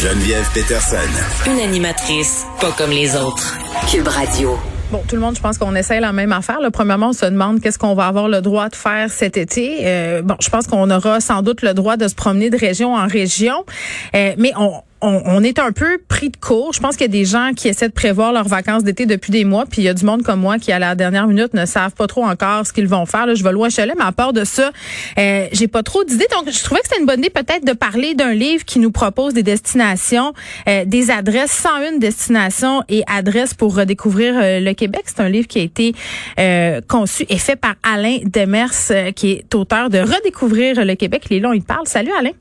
Geneviève Peterson. Une animatrice pas comme les autres. Cube Radio. Bon, tout le monde, je pense qu'on essaie la même affaire. Là. Premièrement, on se demande qu'est-ce qu'on va avoir le droit de faire cet été. Euh, bon, je pense qu'on aura sans doute le droit de se promener de région en région, euh, mais on, on, est un peu pris de court. Je pense qu'il y a des gens qui essaient de prévoir leurs vacances d'été depuis des mois, puis il y a du monde comme moi qui, à la dernière minute, ne savent pas trop encore ce qu'ils vont faire. Là, je vais loin chalet, mais à part de ça, euh, j'ai pas trop d'idées. Donc, je trouvais que c'était une bonne idée peut-être de parler d'un livre qui nous propose des destinations, euh, des adresses, 101 destinations et adresses pour redécouvrir euh, le Québec. C'est un livre qui a été euh, conçu et fait par Alain Demers, qui est auteur de Redécouvrir le Québec. Est là, il parle. Salut Alain.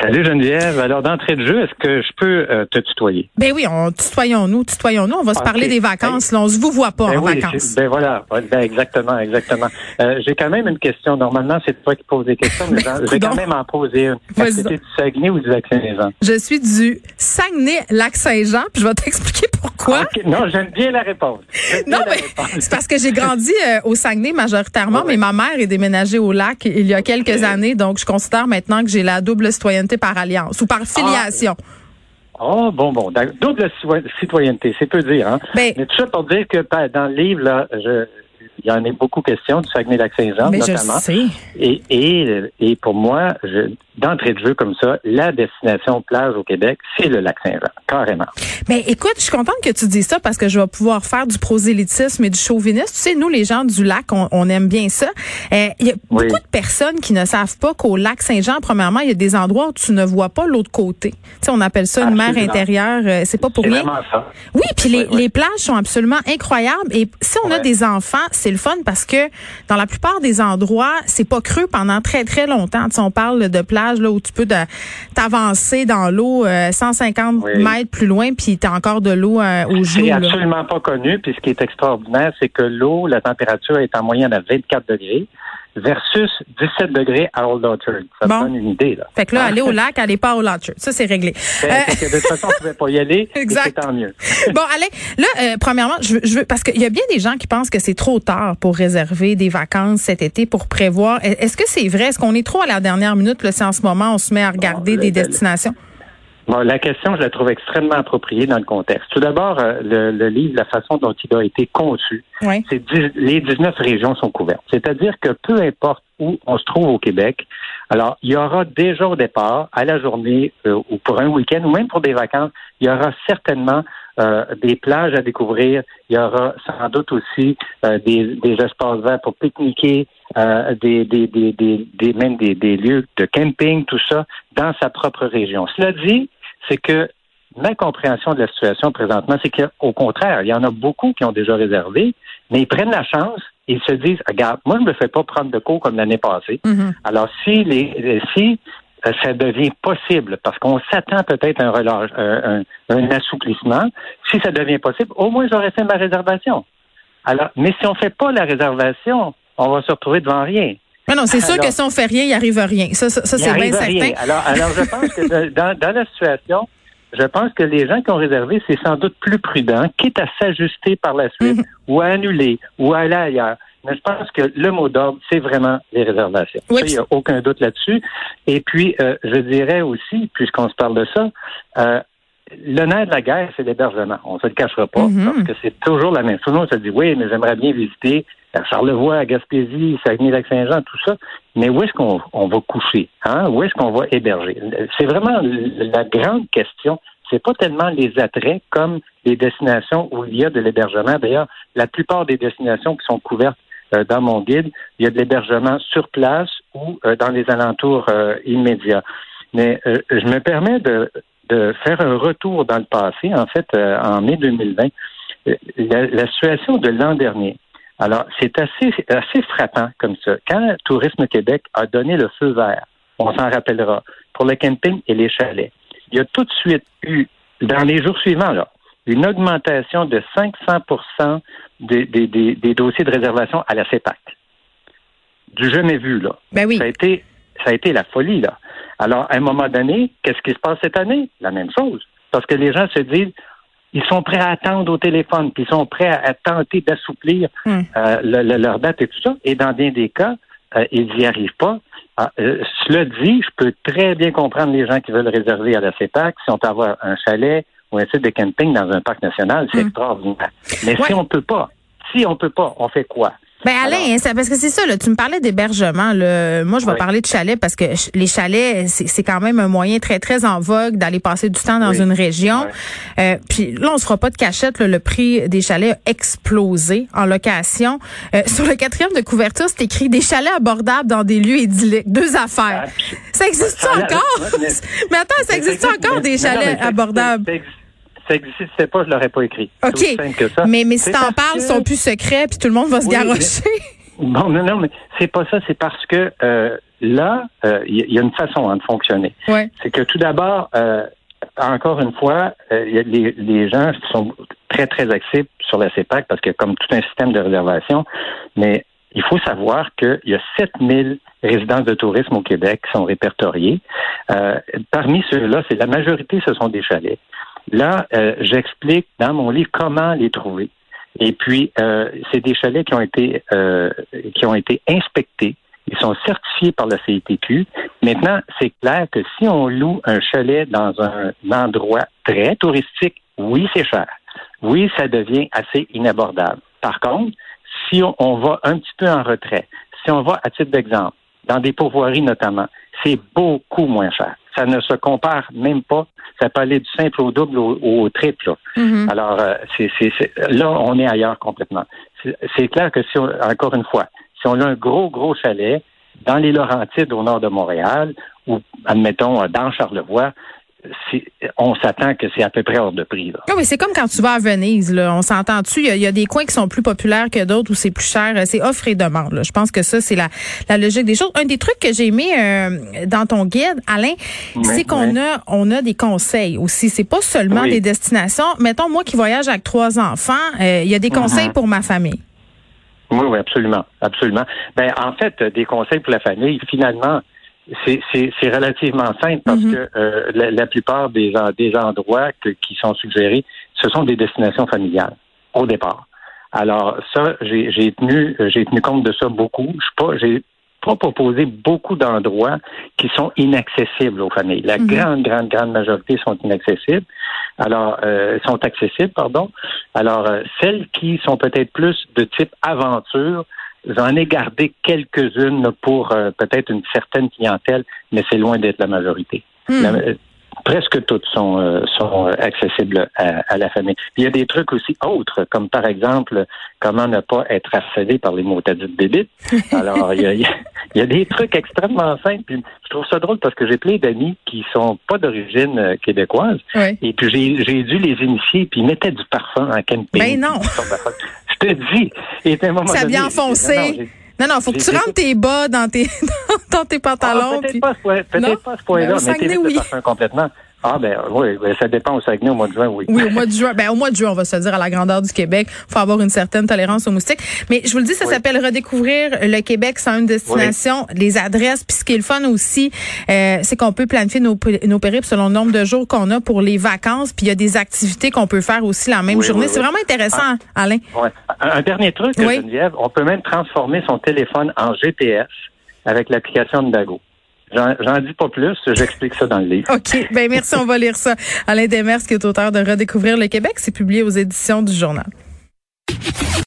Salut Geneviève. Alors d'entrée de jeu, est-ce que je peux euh, te tutoyer? Ben oui, on tutoyons-nous, tutoyons-nous. On va se parler des vacances. Là, on se vous voit pas ben en vacances. Ben voilà, ben exactement, exactement. Euh, j'ai quand même une question. Normalement, c'est toi qui poses des questions, mais je vais quand même en poser une. Est-ce que tu es du Saguenay ou du Lac-Saint-Jean? Je suis du Saguenay-Lac-Saint-Jean, puis je vais t'expliquer pourquoi? Non, j'aime bien la réponse. Non, mais c'est parce que j'ai grandi euh, au Saguenay majoritairement, mais ma mère est déménagée au lac il y a quelques années, donc je considère maintenant que j'ai la double citoyenneté par alliance ou par filiation. Oh, bon, bon. Double citoyenneté, c'est peu dire. Hein? Ben Mais tout ça pour dire que dans le livre, là, je, il y en a beaucoup question du Saguenay-Lac-Saint-Jean, notamment. Je sais. Et, et, et pour moi, d'entrée de jeu comme ça, la destination plage au Québec, c'est le Lac-Saint-Jean, carrément. Mais écoute, je suis contente que tu dises ça parce que je vais pouvoir faire du prosélytisme et du chauvinisme. Tu sais, nous, les gens du lac, on, aime bien ça. Euh, il y a beaucoup de personnes qui ne savent pas qu'au Lac-Saint-Jean, premièrement, il y a des endroits où tu ne vois pas l'autre côté. Tu sais, on appelle ça une mer intérieure. Euh, c'est pas pour rien. Ça. Oui, puis les, les, plages sont absolument incroyables. Et si on a des enfants, c'est le fun parce que dans la plupart des endroits, c'est pas creux pendant très, très longtemps. Tu on parle de plages là où tu peux t'avancer dans l'eau 150 euh, mètres plus loin, puis tu as encore de l'eau euh, au genoux. C'est absolument pas connu. Puis ce qui est extraordinaire, c'est que l'eau, la température est en moyenne à 24 degrés versus 17 degrés à Old Orchard. Ça donne une idée. Là. Fait que là, aller au lac, aller pas au Orchard. Ça, c'est réglé. Euh... que de toute façon, on pouvait pas y aller. exact. tant mieux. bon, allez. Là, euh, premièrement, je veux, je veux parce qu'il y a bien des gens qui pensent que c'est trop tard pour réserver des vacances cet été, pour prévoir. Est-ce que c'est vrai? Est-ce qu'on est trop à la dernière minute, là, si en ce moment, on se met à regarder des destinations? Bon, la question, je la trouve extrêmement appropriée dans le contexte. Tout d'abord, euh, le, livre, la façon dont il a été conçu, c'est les 19 régions sont couvertes. C'est-à-dire que peu importe où on se trouve au Québec, alors il y aura déjà au départ, à la journée euh, ou pour un week-end ou même pour des vacances, il y aura certainement euh, des plages à découvrir. Il y aura sans doute aussi des, des, espaces verts pour pique-niquer, des, des, des, des, même des, des lieux de camping, tout ça, dans sa propre région. Cela dit, c'est que ma compréhension de la situation présentement, c'est qu'au contraire, il y en a beaucoup qui ont déjà réservé, mais ils prennent la chance et ils se disent, regarde, moi, je ne me fais pas prendre de cours comme l'année passée. Mm-hmm. Alors, si les, si euh, ça devient possible, parce qu'on s'attend peut-être à un, relâche, un, un, assouplissement, si ça devient possible, au moins j'aurais fait ma réservation. Alors, mais si on ne fait pas la réservation, on va se retrouver devant rien. Mais non, c'est sûr que si on fait rien, il arrive rien. Ça, ça, c'est bien certain. Alors, alors, je pense que dans, dans la situation, je pense que les gens qui ont réservé, c'est sans doute plus prudent, quitte à s'ajuster par la suite, mhm. ou à annuler, ou à aller ailleurs. Mais je pense que le mot d'ordre, c'est vraiment les réservations. Il n'y a aucun doute là-dessus. Et puis, euh, je dirais aussi, puisqu'on se parle de ça, euh, le nerf de la guerre, c'est l'hébergement. On ne se le cachera pas, mhm. parce que c'est toujours la même chose. Tout le monde se dit, oui, mais j'aimerais bien visiter Charlevoix, à Gaspésie, Saguenay-Lac-Saint-Jean, tout ça. Mais où est-ce qu'on va coucher? Hein? Où est-ce qu'on va héberger? C'est vraiment la grande question. C'est pas tellement les attraits comme les destinations où il y a de l'hébergement. D'ailleurs, la plupart des destinations qui sont couvertes euh, dans mon guide, il y a de l'hébergement sur place ou euh, dans les alentours euh, immédiats. Mais je me permets de, de, faire un retour dans le passé, en fait, en mai 2020. la situation de l'an dernier, alors, c'est assez, assez frappant comme ça. Quand Tourisme Québec a donné le feu vert, on s'en rappellera, pour le camping et les chalets, il y a tout de suite eu, dans les jours suivants, là, une augmentation de 500 des, des, des, dossiers de réservation à la CEPAC. Du jamais vu, là. Ben oui. Ça a été, ça a été la folie, là. Alors, à un moment donné, qu'est-ce qui se passe cette année? La même chose. Parce que les gens se disent, ils sont prêts à attendre au téléphone, puis ils sont prêts à, tenter d'assouplir hmm. euh, leur date et tout ça. Et dans bien des cas, ils n'y arrivent pas. Ah, cela dit, je peux très bien comprendre les gens qui veulent réserver à la CEPAC si on peut avoir un chalet ou un site de camping dans un parc national, c'est mm. extraordinaire. Mais si on peut pas, si on peut pas, on fait quoi? Ben Alain, parce que c'est ça, là, tu me parlais d'hébergement. Moi, je vais parler de chalet parce que les chalets, c'est quand même un moyen très, très en vogue d'aller passer du temps dans une région. Euh, puis là, on se fera pas de cachette. le prix des chalets a explosé en location. Euh, sur le quatrième de couverture, c'est écrit des chalets abordables dans des lieux idylliques. Deux affaires. Ah, ça existe encore? mais attends, ça existe encore des chalets abordables? Ça n'existait pas, je l'aurais pas écrit. OK. Mais, mais si t'en parles, ils sont plus secrets, puis tout le monde va se garrocher. Bon, non, non, mais c'est pas ça. C'est parce que euh, là, il euh, y, a une façon hein, de fonctionner. Ouais. C'est que tout d'abord, euh, encore une fois, y a les, les gens sont très, très accessibles sur la CEPAC parce qu'il y a comme tout un système de réservation. Mais il faut savoir qu'il y a 7000 résidences de tourisme au Québec qui sont répertoriées. parmi ceux-là, c'est la majorité, ce sont des chalets. Là, euh, j'explique dans mon livre comment les trouver. Et puis, euh, c'est des chalets qui ont été euh, qui ont été inspectés. Ils sont certifiés par la CITQ. Maintenant, c'est clair que si on loue un chalet dans un endroit très touristique, oui, c'est cher. Oui, ça devient assez inabordable. Par contre, si on, on va un petit peu en retrait, si on va à titre d'exemple, dans des pourvoiries notamment, c'est beaucoup moins cher. Ça ne se compare même pas ça peut aller du simple au double au, triple. Mm-hmm. Alors, euh, c'est, là, on est ailleurs complètement. C'est, clair que si, encore une fois, si on a un gros, gros chalet dans les Laurentides au nord de Montréal, ou admettons dans Charlevoix, on s'attend que c'est à peu près hors de prix. Là. Oui, c'est comme quand tu vas à Venise. Là. On s'entend-tu? Il y, a des coins qui sont plus populaires que d'autres où c'est plus cher. C'est offre et demande. Là. Je pense que ça, c'est la, la logique des choses. Un des trucs que j'ai aimé euh, dans ton guide, Alain, c'est qu'on a on a des conseils aussi. C'est pas seulement des destinations. Mettons, moi qui voyage avec trois enfants, euh, il y a des conseils uh-huh. pour ma famille. Oui, oui, absolument. Absolument. Ben, en fait, des conseils pour la famille, finalement, c'est relativement simple parce mm-hmm. que euh, la, plupart des, des endroits qui sont suggérés, ce sont des destinations familiales au départ. Alors ça, j'ai tenu j'ai tenu compte de ça beaucoup. Je pas j'ai pas proposé beaucoup d'endroits qui sont inaccessibles aux familles. La mm-hmm. grande grande grande majorité sont inaccessibles. Alors euh, sont accessibles pardon. Alors euh, celles qui sont peut-être plus de type aventure J'en ai gardé quelques-unes pour euh, peut-être une certaine clientèle, mais c'est loin d'être la majorité. Hmm. Euh, presque toutes sont, euh, sont accessibles à, la famille. il y a des trucs aussi autres, comme par exemple comment ne pas être harcelé par les mots dites débites. Alors, il y, a, il y, a, des trucs extrêmement simples. je trouve ça drôle parce que j'ai plein d'amis qui sont pas d'origine québécoise. Et puis j'ai dû les initier, puis ils mettaient du parfum en camping. Ben non! Je te dis. Et un moment ça vient enfoncé. Non, non, il faut que tu rentres tes bas dans tes, dans tes pantalons. Ah, peut-être pas, peut pas à ce point-là, mais, mais oui. complètement. Ah ben oui, ben, ça dépend au Saguenay au mois de juin, oui. Oui, au mois de juin. Ben au mois de juin, on va se dire à la grandeur du Québec, faut avoir une certaine tolérance aux moustiques. Mais je vous le dis, ça s'appelle redécouvrir le Québec sans une destination, les adresses. Puis ce qui est le fun aussi, euh, c'est qu'on peut planifier nos, nos périples selon le nombre de jours qu'on a pour les vacances. Puis il y a des activités qu'on peut faire aussi la même journée. c'est vraiment intéressant, ah. Alain. Un, dernier truc, Geneviève, on peut même transformer son téléphone en GPS avec l'application de Dago. J'en dis pas plus, j'explique ça dans le livre. OK. Ben merci, on va lire ça. Alain Demers, qui est auteur de Redécouvrir le Québec, c'est publié aux éditions du journal.